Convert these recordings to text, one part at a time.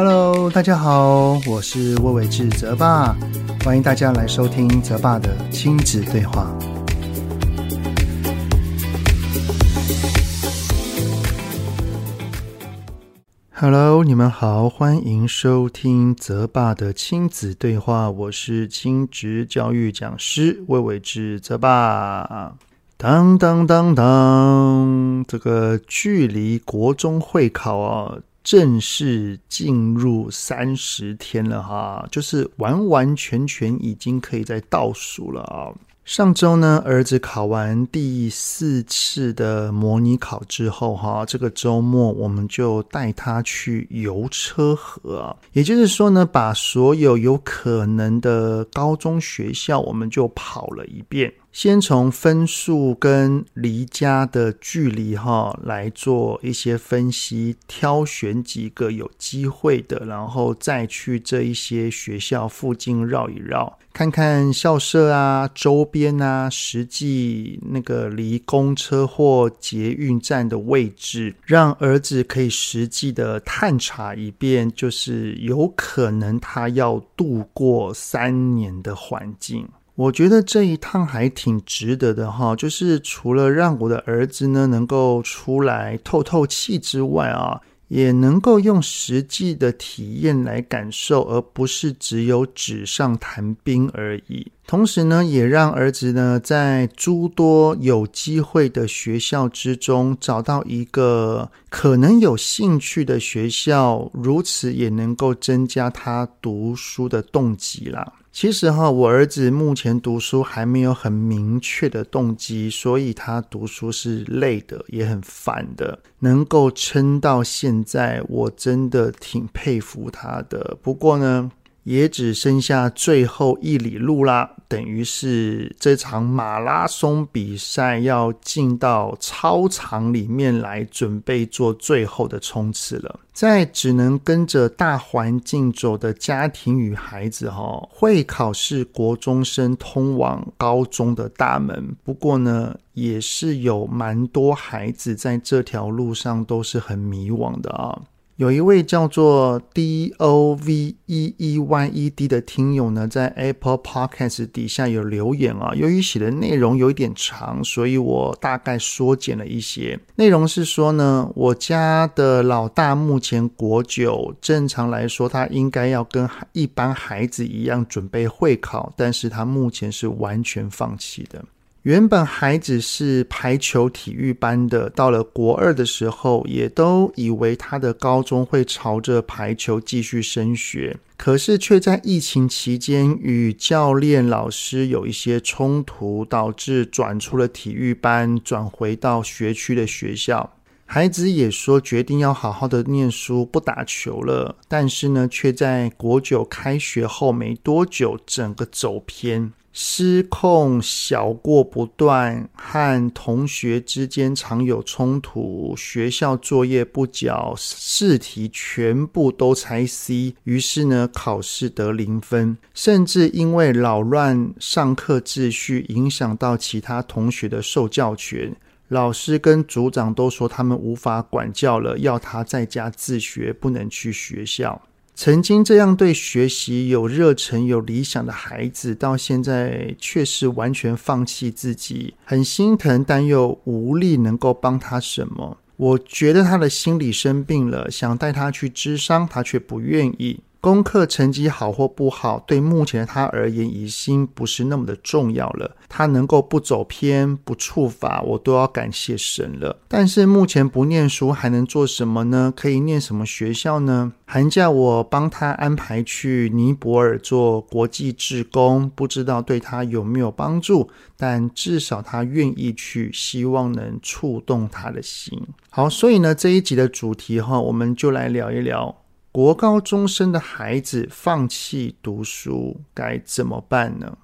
Hello，大家好，我是魏玮志泽爸，欢迎大家来收听泽爸的亲子对话。Hello，你们好，欢迎收听泽爸的亲子对话，我是亲职教育讲师魏玮志泽爸。当当当当，这个距离国中会考啊，正式进入三十天了哈，就是完完全全已经可以在倒数了啊。上周呢，儿子考完第四次的模拟考之后，哈，这个周末我们就带他去游车河，也就是说呢，把所有有可能的高中学校，我们就跑了一遍。先从分数跟离家的距离哈来做一些分析，挑选几个有机会的，然后再去这一些学校附近绕一绕，看看校舍啊、周边啊，实际那个离公车或捷运站的位置，让儿子可以实际的探查一遍，就是有可能他要度过三年的环境。我觉得这一趟还挺值得的哈，就是除了让我的儿子呢能够出来透透气之外啊，也能够用实际的体验来感受，而不是只有纸上谈兵而已。同时呢，也让儿子呢在诸多有机会的学校之中找到一个可能有兴趣的学校，如此也能够增加他读书的动机啦。其实哈，我儿子目前读书还没有很明确的动机，所以他读书是累的，也很烦的。能够撑到现在，我真的挺佩服他的。不过呢，也只剩下最后一里路啦。等于是这场马拉松比赛要进到操场里面来准备做最后的冲刺了。在只能跟着大环境走的家庭与孩子，哈，会考是国中生通往高中的大门。不过呢，也是有蛮多孩子在这条路上都是很迷惘的啊。有一位叫做 D O V E E Y E D 的听友呢，在 Apple Podcast 底下有留言啊。由于写的内容有一点长，所以我大概缩减了一些。内容是说呢，我家的老大目前国九，正常来说他应该要跟一般孩子一样准备会考，但是他目前是完全放弃的。原本孩子是排球体育班的，到了国二的时候，也都以为他的高中会朝着排球继续升学，可是却在疫情期间与教练老师有一些冲突，导致转出了体育班，转回到学区的学校。孩子也说决定要好好的念书，不打球了，但是呢，却在国九开学后没多久，整个走偏。失控、小过不断，和同学之间常有冲突，学校作业不交，试题全部都猜 C，于是呢，考试得零分，甚至因为扰乱上课秩序，影响到其他同学的受教权，老师跟组长都说他们无法管教了，要他在家自学，不能去学校。曾经这样对学习有热忱、有理想的孩子，到现在却是完全放弃自己，很心疼，但又无力能够帮他什么。我觉得他的心理生病了，想带他去治伤，他却不愿意。功课成绩好或不好，对目前的他而言已经不是那么的重要了。他能够不走偏、不触法，我都要感谢神了。但是目前不念书还能做什么呢？可以念什么学校呢？寒假我帮他安排去尼泊尔做国际志工，不知道对他有没有帮助，但至少他愿意去，希望能触动他的心。好，所以呢，这一集的主题哈，我们就来聊一聊。国高中生的孩子放弃读书该怎么办呢？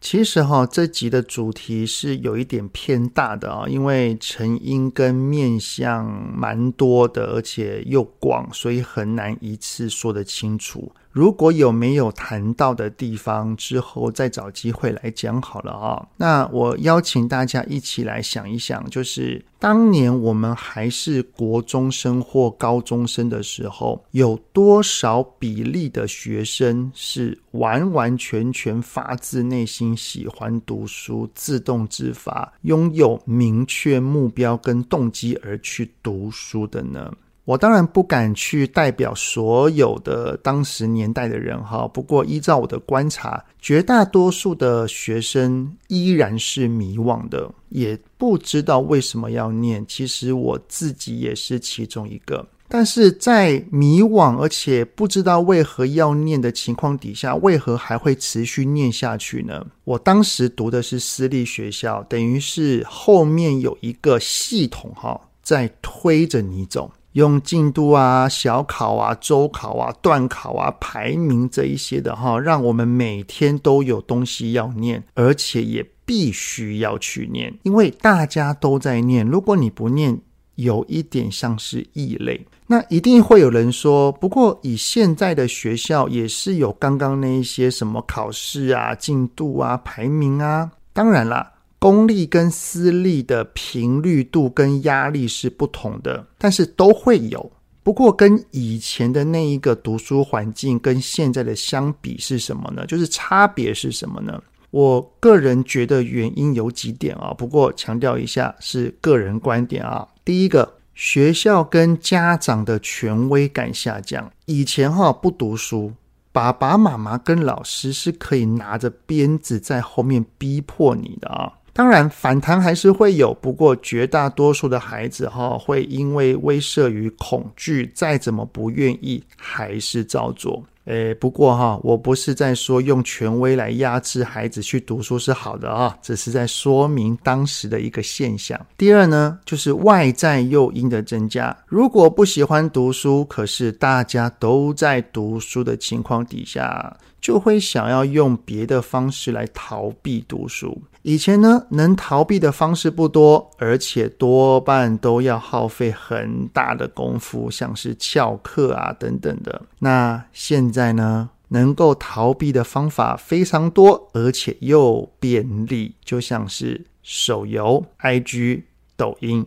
其实哈，这集的主题是有一点偏大的啊，因为成因跟面向蛮多的，而且又广，所以很难一次说得清楚。如果有没有谈到的地方，之后再找机会来讲好了啊。那我邀请大家一起来想一想，就是当年我们还是国中生或高中生的时候，有多少比例的学生是完完全全发自内心喜欢读书、自动自发、拥有明确目标跟动机而去读书的呢？我当然不敢去代表所有的当时年代的人哈，不过依照我的观察，绝大多数的学生依然是迷惘的，也不知道为什么要念。其实我自己也是其中一个，但是在迷惘而且不知道为何要念的情况底下，为何还会持续念下去呢？我当时读的是私立学校，等于是后面有一个系统哈，在推着你走。用进度啊、小考啊、周考啊、段考啊、排名这一些的哈，让我们每天都有东西要念，而且也必须要去念，因为大家都在念。如果你不念，有一点像是异类。那一定会有人说，不过以现在的学校也是有刚刚那一些什么考试啊、进度啊、排名啊，当然啦。公立跟私立的频率度跟压力是不同的，但是都会有。不过跟以前的那一个读书环境跟现在的相比是什么呢？就是差别是什么呢？我个人觉得原因有几点啊，不过强调一下是个人观点啊。第一个，学校跟家长的权威感下降。以前哈不读书，爸爸妈妈跟老师是可以拿着鞭子在后面逼迫你的啊。当然，反弹还是会有，不过绝大多数的孩子哈，会因为威慑与恐惧，再怎么不愿意，还是照做。诶，不过哈，我不是在说用权威来压制孩子去读书是好的啊，只是在说明当时的一个现象。第二呢，就是外在诱因的增加。如果不喜欢读书，可是大家都在读书的情况底下，就会想要用别的方式来逃避读书。以前呢，能逃避的方式不多，而且多半都要耗费很大的功夫，像是翘课啊等等的。那现在呢，能够逃避的方法非常多，而且又便利，就像是手游、IG、抖音、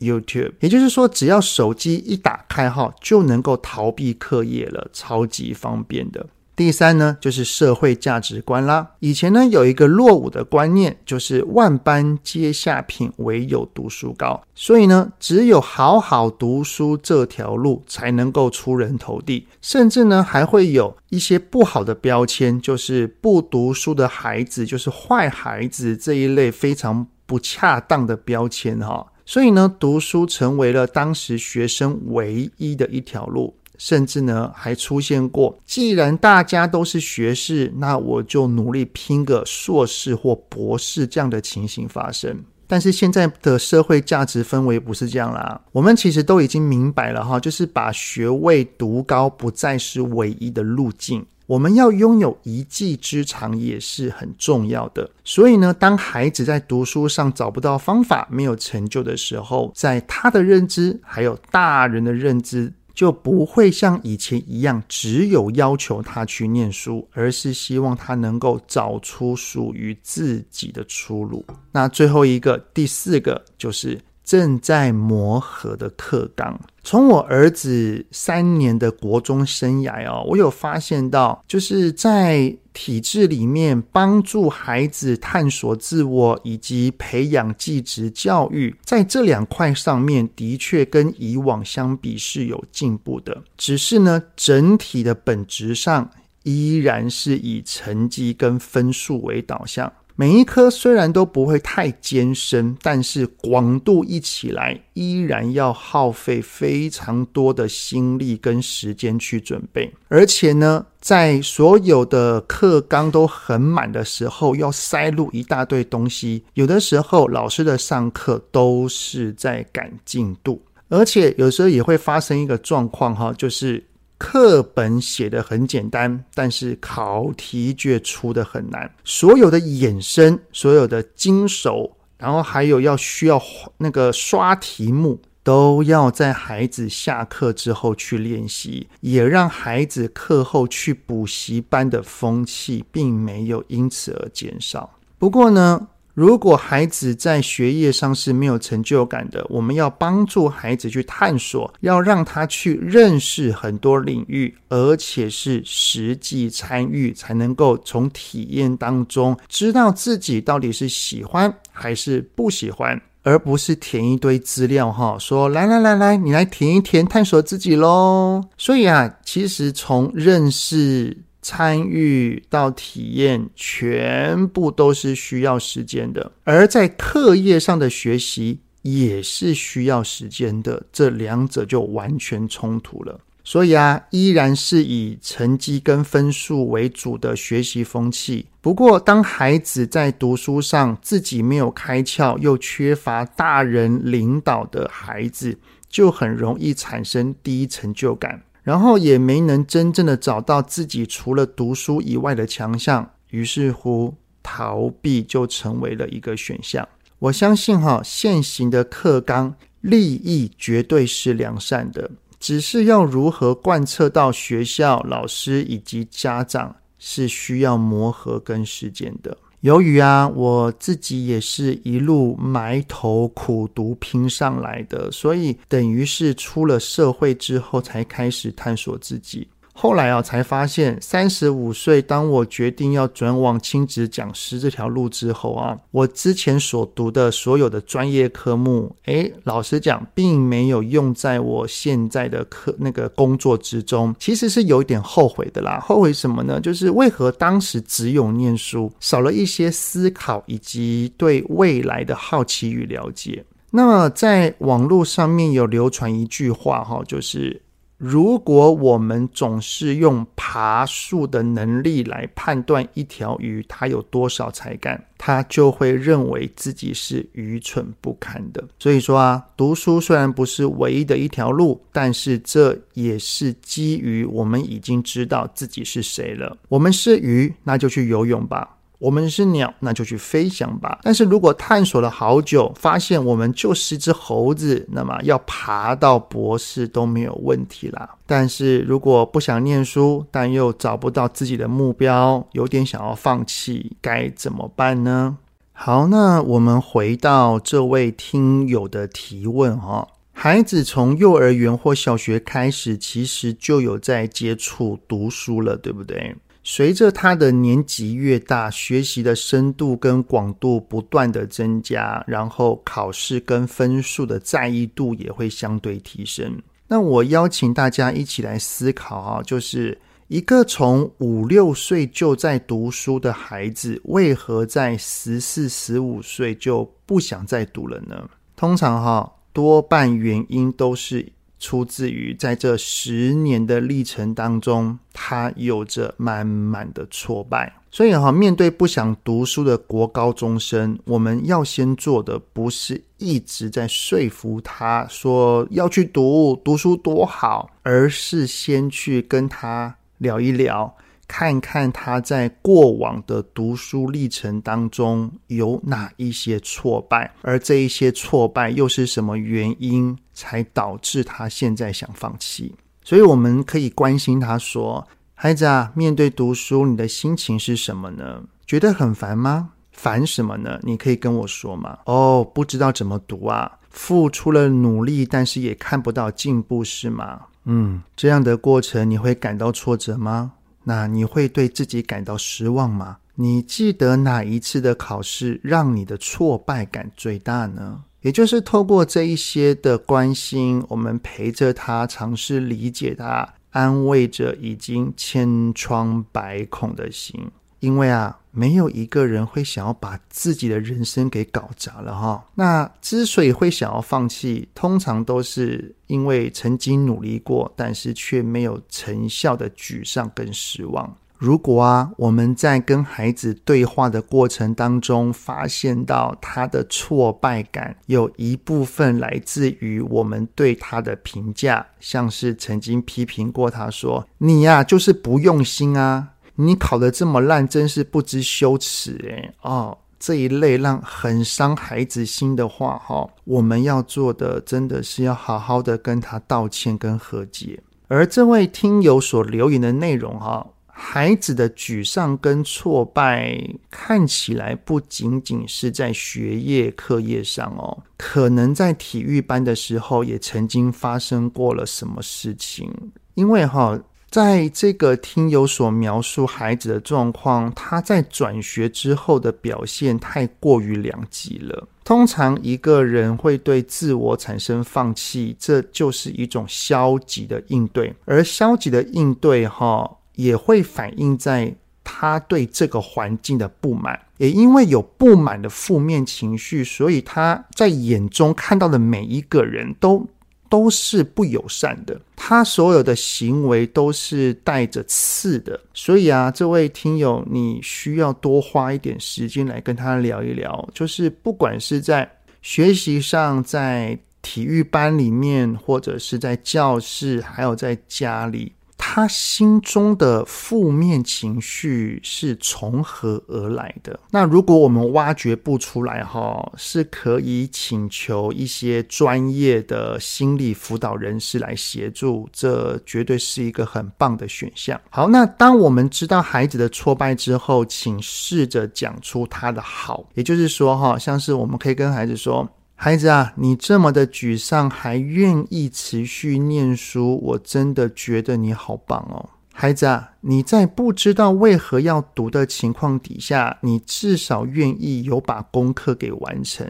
YouTube。也就是说，只要手机一打开哈，就能够逃避课业了，超级方便的。第三呢，就是社会价值观啦。以前呢，有一个落伍的观念，就是万般皆下品，唯有读书高。所以呢，只有好好读书这条路才能够出人头地。甚至呢，还会有一些不好的标签，就是不读书的孩子就是坏孩子这一类非常不恰当的标签哈。所以呢，读书成为了当时学生唯一的一条路。甚至呢，还出现过，既然大家都是学士，那我就努力拼个硕士或博士这样的情形发生。但是现在的社会价值氛围不是这样啦，我们其实都已经明白了哈，就是把学位读高不再是唯一的路径，我们要拥有一技之长也是很重要的。所以呢，当孩子在读书上找不到方法、没有成就的时候，在他的认知还有大人的认知。就不会像以前一样，只有要求他去念书，而是希望他能够找出属于自己的出路。那最后一个，第四个就是。正在磨合的课纲，从我儿子三年的国中生涯哦，我有发现到，就是在体制里面帮助孩子探索自我以及培养技职教育，在这两块上面的确跟以往相比是有进步的，只是呢，整体的本质上依然是以成绩跟分数为导向。每一科虽然都不会太艰深，但是广度一起来，依然要耗费非常多的心力跟时间去准备。而且呢，在所有的课纲都很满的时候，要塞入一大堆东西。有的时候，老师的上课都是在赶进度，而且有时候也会发生一个状况哈，就是。课本写得很简单，但是考题却出得很难。所有的衍生，所有的精熟，然后还有要需要那个刷题目，都要在孩子下课之后去练习，也让孩子课后去补习班的风气并没有因此而减少。不过呢，如果孩子在学业上是没有成就感的，我们要帮助孩子去探索，要让他去认识很多领域，而且是实际参与，才能够从体验当中知道自己到底是喜欢还是不喜欢，而不是填一堆资料哈，说来来来来，你来填一填，探索自己喽。所以啊，其实从认识。参与到体验，全部都是需要时间的；而在课业上的学习也是需要时间的，这两者就完全冲突了。所以啊，依然是以成绩跟分数为主的学习风气。不过，当孩子在读书上自己没有开窍，又缺乏大人领导的孩子，就很容易产生低成就感。然后也没能真正的找到自己除了读书以外的强项，于是乎逃避就成为了一个选项。我相信哈，现行的课纲立意绝对是良善的，只是要如何贯彻到学校、老师以及家长，是需要磨合跟时间的。由于啊，我自己也是一路埋头苦读拼上来的，所以等于是出了社会之后才开始探索自己。后来啊，才发现三十五岁，当我决定要转往亲子讲师这条路之后啊，我之前所读的所有的专业科目，诶，老实讲，并没有用在我现在的课那个工作之中，其实是有一点后悔的啦。后悔什么呢？就是为何当时只有念书，少了一些思考以及对未来的好奇与了解。那么，在网络上面有流传一句话哈，就是。如果我们总是用爬树的能力来判断一条鱼它有多少才干，它就会认为自己是愚蠢不堪的。所以说啊，读书虽然不是唯一的一条路，但是这也是基于我们已经知道自己是谁了。我们是鱼，那就去游泳吧。我们是鸟，那就去飞翔吧。但是如果探索了好久，发现我们就是只猴子，那么要爬到博士都没有问题啦。但是如果不想念书，但又找不到自己的目标，有点想要放弃，该怎么办呢？好，那我们回到这位听友的提问哈，孩子从幼儿园或小学开始，其实就有在接触读书了，对不对？随着他的年纪越大，学习的深度跟广度不断的增加，然后考试跟分数的在意度也会相对提升。那我邀请大家一起来思考啊，就是一个从五六岁就在读书的孩子，为何在十四、十五岁就不想再读了呢？通常哈，多半原因都是。出自于在这十年的历程当中，他有着满满的挫败。所以哈，面对不想读书的国高中生，我们要先做的不是一直在说服他说要去读，读书多好，而是先去跟他聊一聊。看看他在过往的读书历程当中有哪一些挫败，而这一些挫败又是什么原因才导致他现在想放弃？所以我们可以关心他说：“孩子啊，面对读书，你的心情是什么呢？觉得很烦吗？烦什么呢？你可以跟我说吗？哦，不知道怎么读啊，付出了努力，但是也看不到进步，是吗？嗯，这样的过程你会感到挫折吗？”那你会对自己感到失望吗？你记得哪一次的考试让你的挫败感最大呢？也就是透过这一些的关心，我们陪着他，尝试理解他，安慰着已经千疮百孔的心。因为啊，没有一个人会想要把自己的人生给搞砸了哈。那之所以会想要放弃，通常都是因为曾经努力过，但是却没有成效的沮丧跟失望。如果啊，我们在跟孩子对话的过程当中，发现到他的挫败感有一部分来自于我们对他的评价，像是曾经批评过他说：“你呀，就是不用心啊。”你考得这么烂，真是不知羞耻诶。哦，这一类让很伤孩子心的话，哈，我们要做的真的是要好好的跟他道歉跟和解。而这位听友所留言的内容，哈。孩子的沮丧跟挫败看起来不仅仅是在学业课业上哦，可能在体育班的时候也曾经发生过了什么事情。因为哈，在这个听友所描述孩子的状况，他在转学之后的表现太过于两极了。通常一个人会对自我产生放弃，这就是一种消极的应对，而消极的应对哈。也会反映在他对这个环境的不满，也因为有不满的负面情绪，所以他在眼中看到的每一个人都都是不友善的，他所有的行为都是带着刺的。所以啊，这位听友，你需要多花一点时间来跟他聊一聊，就是不管是在学习上，在体育班里面，或者是在教室，还有在家里。他心中的负面情绪是从何而来的？那如果我们挖掘不出来，哈，是可以请求一些专业的心理辅导人士来协助，这绝对是一个很棒的选项。好，那当我们知道孩子的挫败之后，请试着讲出他的好，也就是说，哈，像是我们可以跟孩子说。孩子啊，你这么的沮丧，还愿意持续念书，我真的觉得你好棒哦。孩子啊，你在不知道为何要读的情况底下，你至少愿意有把功课给完成，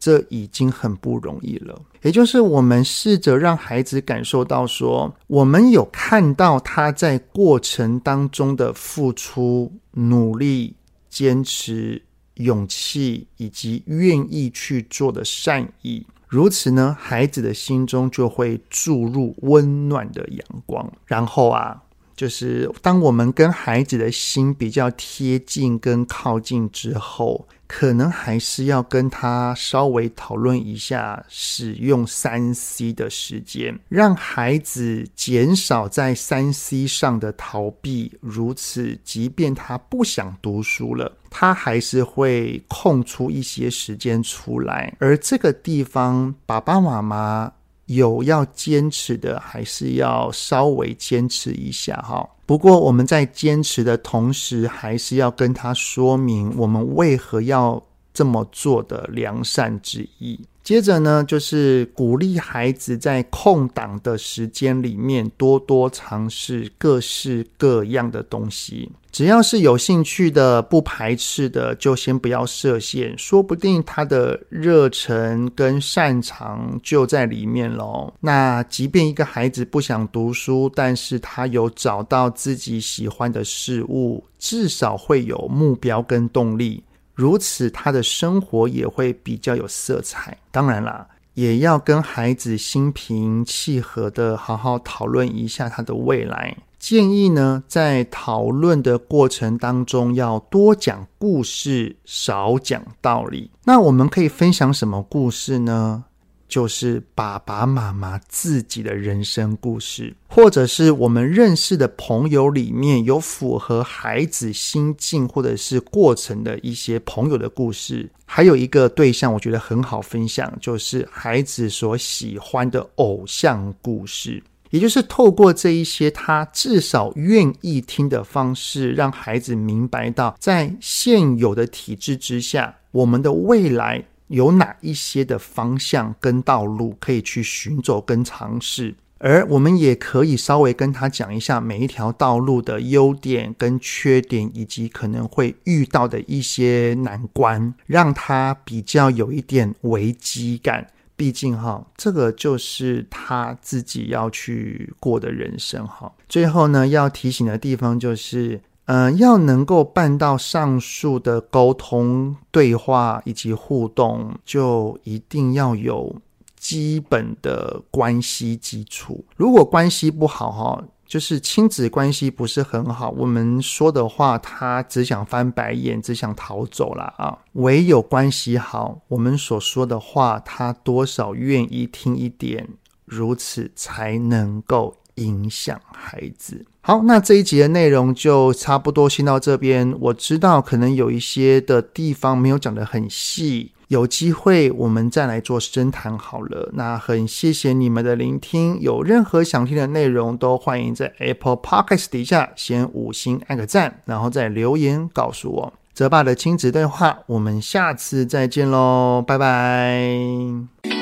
这已经很不容易了。也就是我们试着让孩子感受到说，我们有看到他在过程当中的付出、努力、坚持。勇气以及愿意去做的善意，如此呢，孩子的心中就会注入温暖的阳光。然后啊，就是当我们跟孩子的心比较贴近跟靠近之后。可能还是要跟他稍微讨论一下使用三 C 的时间，让孩子减少在三 C 上的逃避。如此，即便他不想读书了，他还是会空出一些时间出来。而这个地方，爸爸妈妈。有要坚持的，还是要稍微坚持一下哈。不过我们在坚持的同时，还是要跟他说明我们为何要这么做的良善之意。接着呢，就是鼓励孩子在空档的时间里面多多尝试各式各样的东西。只要是有兴趣的、不排斥的，就先不要设限，说不定他的热忱跟擅长就在里面喽。那即便一个孩子不想读书，但是他有找到自己喜欢的事物，至少会有目标跟动力。如此，他的生活也会比较有色彩。当然啦，也要跟孩子心平气和的好好讨论一下他的未来。建议呢，在讨论的过程当中，要多讲故事，少讲道理。那我们可以分享什么故事呢？就是爸爸妈妈自己的人生故事，或者是我们认识的朋友里面有符合孩子心境或者是过程的一些朋友的故事。还有一个对象，我觉得很好分享，就是孩子所喜欢的偶像故事，也就是透过这一些他至少愿意听的方式，让孩子明白到，在现有的体制之下，我们的未来。有哪一些的方向跟道路可以去寻走跟尝试，而我们也可以稍微跟他讲一下每一条道路的优点跟缺点，以及可能会遇到的一些难关，让他比较有一点危机感。毕竟哈，这个就是他自己要去过的人生哈。最后呢，要提醒的地方就是。嗯、要能够办到上述的沟通、对话以及互动，就一定要有基本的关系基础。如果关系不好，哈，就是亲子关系不是很好，我们说的话他只想翻白眼，只想逃走了啊。唯有关系好，我们所说的话他多少愿意听一点，如此才能够影响孩子。好，那这一集的内容就差不多先到这边。我知道可能有一些的地方没有讲得很细，有机会我们再来做深谈好了。那很谢谢你们的聆听，有任何想听的内容都欢迎在 Apple Podcast 底下先五星按个赞，然后再留言告诉我。泽爸的亲子对话，我们下次再见喽，拜拜。